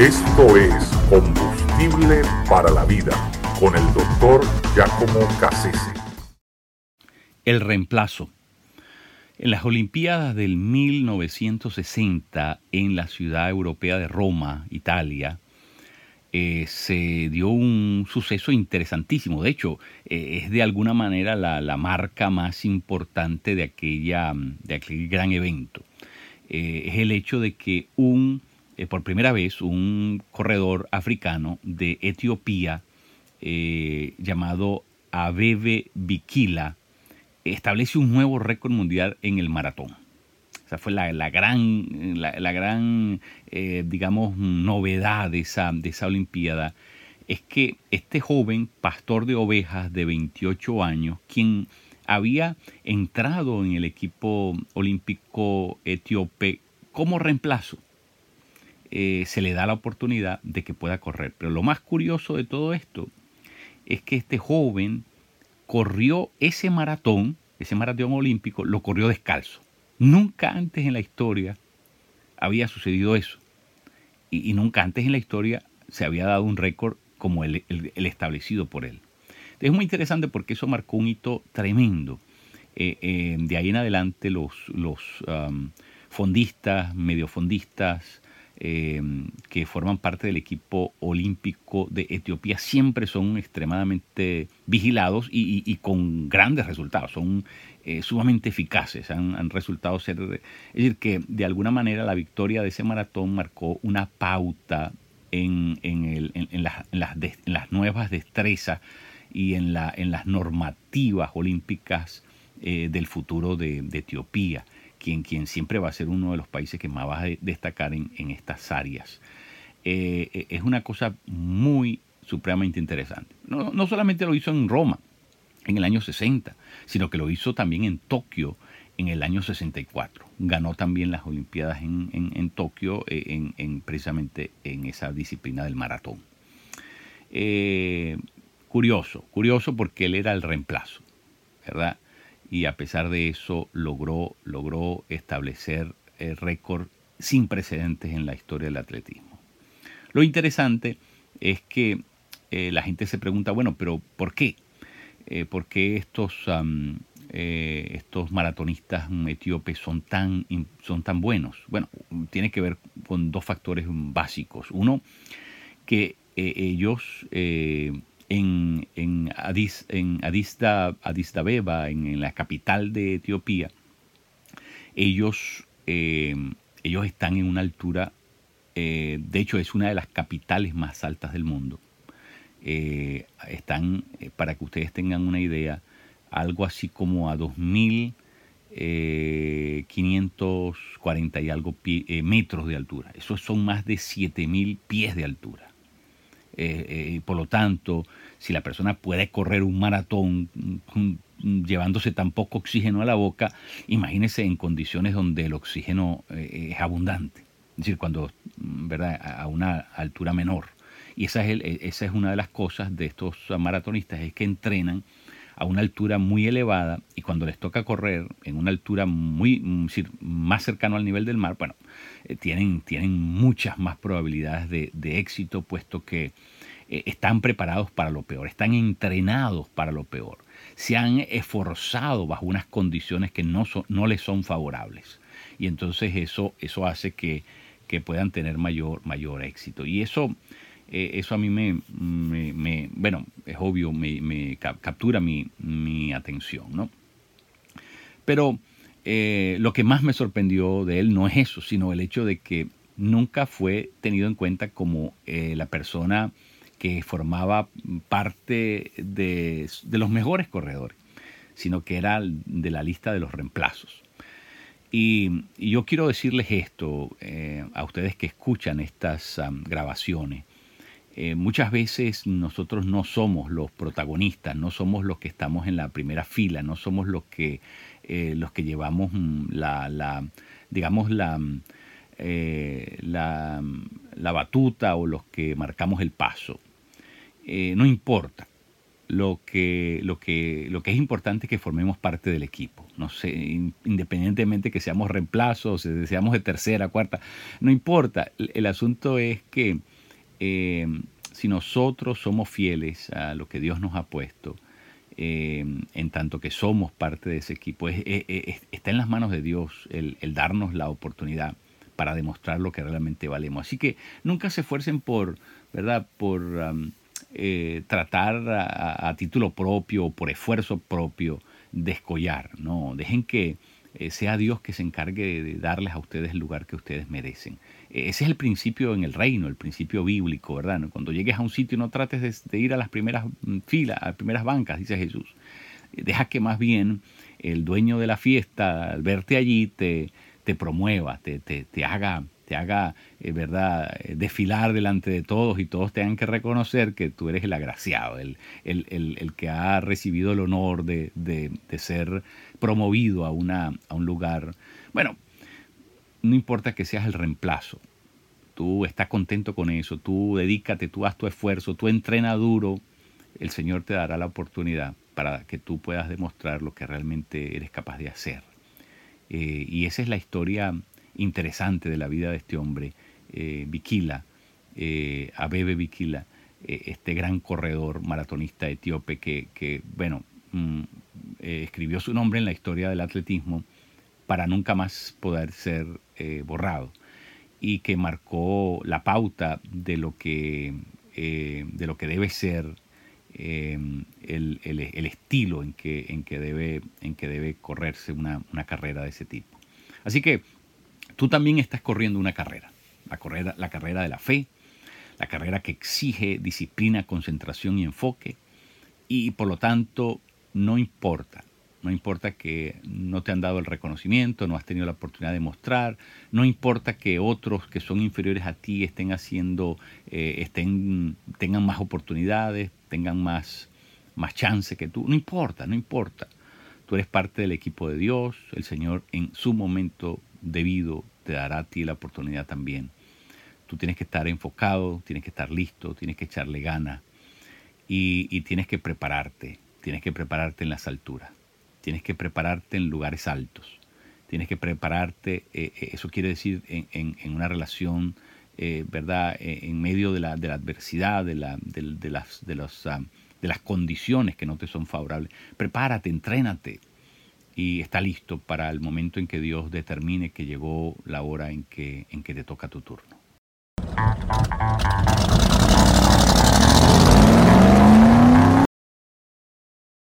Esto es Combustible para la Vida con el doctor Giacomo Cassese. El reemplazo. En las Olimpiadas del 1960 en la ciudad europea de Roma, Italia, eh, se dio un suceso interesantísimo. De hecho, eh, es de alguna manera la, marca más importante de, aquella, de aquel gran evento. Eh, es el hecho de que un eh, por primera vez un corredor africano de Etiopía eh, llamado Abebe Bikila establece un nuevo récord mundial en el maratón. Esa fue la, gran, la, gran eh, digamos, novedad de esa, de esa Olimpiada. Es que este joven pastor de ovejas de 28 años, quien había entrado en el equipo olímpico etíope como reemplazo, eh, se le da la oportunidad de que pueda correr. Pero lo más curioso de todo esto es que este joven corrió ese maratón, ese maratón olímpico, lo corrió descalzo. Nunca antes en la historia había sucedido eso. Y, nunca antes en la historia se había dado un récord como el, establecido por él. Es muy interesante porque eso marcó un hito tremendo. Eh, eh, de ahí en adelante los, los um, fondistas, mediofondistas, eh, que forman parte del equipo olímpico de Etiopía siempre son extremadamente vigilados y, con grandes resultados, son eh, sumamente eficaces, han, resultado ser... Es decir, que de alguna manera la victoria de ese maratón marcó una pauta en, las, nuevas destrezas y en, las normativas olímpicas eh, del futuro de Etiopía quien, quien siempre va a ser uno de los países que más va a destacar en, estas áreas. Eh, eh, es una cosa muy supremamente interesante. No, solamente lo hizo en Roma en el año 60, sino que lo hizo también en Tokio en el año 64. Ganó también las Olimpiadas en, Tokio eh, en, precisamente en esa disciplina del maratón. curioso, curioso porque él era el reemplazo, ¿verdad? Y a pesar de eso logró, logró establecer el récord sin precedentes en la historia del atletismo. Lo interesante es que eh, la gente se pregunta, bueno, pero ¿por qué? Eh, ¿Por qué estos, eh, estos maratonistas etíopes son tan, son tan buenos? Bueno, tiene que ver con dos factores básicos. Uno, que ellos en, en, Addis, en Addis, Abeba, en, la capital de Etiopía, ellos, eh, ellos están en una altura, eh, de hecho es una de las capitales más altas del mundo. Eh, están, para que ustedes tengan una idea, algo así como a 2.540 y algo metros de altura. Esos son más de 7.000 pies de altura. Eh, por lo tanto, si la persona puede correr un maratón mm, llevándose tan poco oxígeno a la boca, imagínese en condiciones donde el oxígeno eh, es abundante, es decir, cuando, mm, ¿verdad?, a una altura menor. Y esa es, e, esa es una de las cosas de estos maratonistas, es que entrenan a una altura muy elevada y cuando les toca correr en una altura muy mm, más cercano al nivel del mar, bueno, eh, tienen, tienen muchas más probabilidades de, éxito, puesto que eh, están preparados para lo peor, están entrenados para lo peor, se han esforzado bajo unas condiciones que no, no les son favorables. Y entonces eso, eso hace que, puedan tener mayor, mayor éxito. Y eso, eh, eso a mí me, bueno, es obvio, me, captura mi, atención, ¿no? Pero eh, lo que más me sorprendió de él no es eso, sino el hecho de que nunca fue tenido en cuenta como eh, la persona que formaba parte de, los mejores corredores, sino que era de la lista de los reemplazos. Y, yo quiero decirles esto a ustedes que escuchan estas grabaciones. Muchas veces nosotros no somos los protagonistas, no somos los que estamos en la primera fila, no somos los que eh, los que llevamos mm, la, digamos, la, mm, eh, la, la, batuta o los que marcamos el paso. Eh, no importa. lo que, lo, que, lo que es importante es que formemos parte del equipo. No sé, independientemente que seamos reemplazos, seamos de tercera, cuarta, no importa. El, asunto es que eh, si nosotros somos fieles a lo que Dios nos ha puesto, eh, en tanto que somos parte de ese equipo, está en las manos de Dios el, darnos la oportunidad para demostrar lo que realmente valemos. Así que nunca se esfuercen por, ¿verdad? Por eh, tratar a, título propio o por esfuerzo propio descollar, no, dejen que eh, sea Dios que se encargue de darles a ustedes el lugar que ustedes merecen. E, ese es el principio en el reino, el principio bíblico, ¿verdad? Cuando llegues a un sitio no trates de, ir a las primeras mm, filas, a las primeras bancas, dice Jesús. Deja que más bien el dueño de la fiesta, al verte allí, te, te promueva, te, te, te haga te haga, eh, ¿verdad?, eh, desfilar delante de todos y todos tengan que reconocer que tú eres el agraciado, el, el, que ha recibido el honor de, ser promovido a, una, a un lugar. Bueno, no importa que seas el reemplazo, tú estás contento con eso, tú dedícate, tú haz tu esfuerzo, tú entrena duro, el Señor te dará la oportunidad para que tú puedas demostrar lo que realmente eres capaz de hacer. Eh, y esa es la historia interesante de la vida de este hombre, eh, eh, Abebe Vikila, eh, este gran corredor maratonista etíope que, bueno, mm, eh, escribió su nombre en la historia del atletismo para nunca más poder ser borrado y que marcó la pauta de lo que, de lo que debe ser el, el, estilo en que, en que, debe, en que debe correrse una, una carrera de ese tipo. Así que Tú también estás corriendo una carrera, la, carrera, la carrera de la fe, la carrera que exige disciplina, concentración y enfoque, y por lo tanto no importa, no importa que no te han dado el reconocimiento, no has tenido la oportunidad de mostrar, no importa que otros que son inferiores a ti estén haciendo, eh, estén, tengan más oportunidades, tengan más, más chance que tú, no importa, no importa. Tú eres parte del equipo de Dios, el Señor en su momento debido te dará a ti la oportunidad también. Tú tienes que estar enfocado, tienes que estar listo, tienes que echarle gana y, tienes que prepararte, tienes que prepararte en las alturas, tienes que prepararte en lugares altos, tienes que prepararte, eh, eh, eso quiere decir en, una relación, eh, ¿verdad? en medio de la, adversidad, de, las, de, los, ah, de las condiciones que no te son favorables. Prepárate, entrénate, y está listo para el momento en que Dios determine que llegó la hora en que, en que te toca tu turno.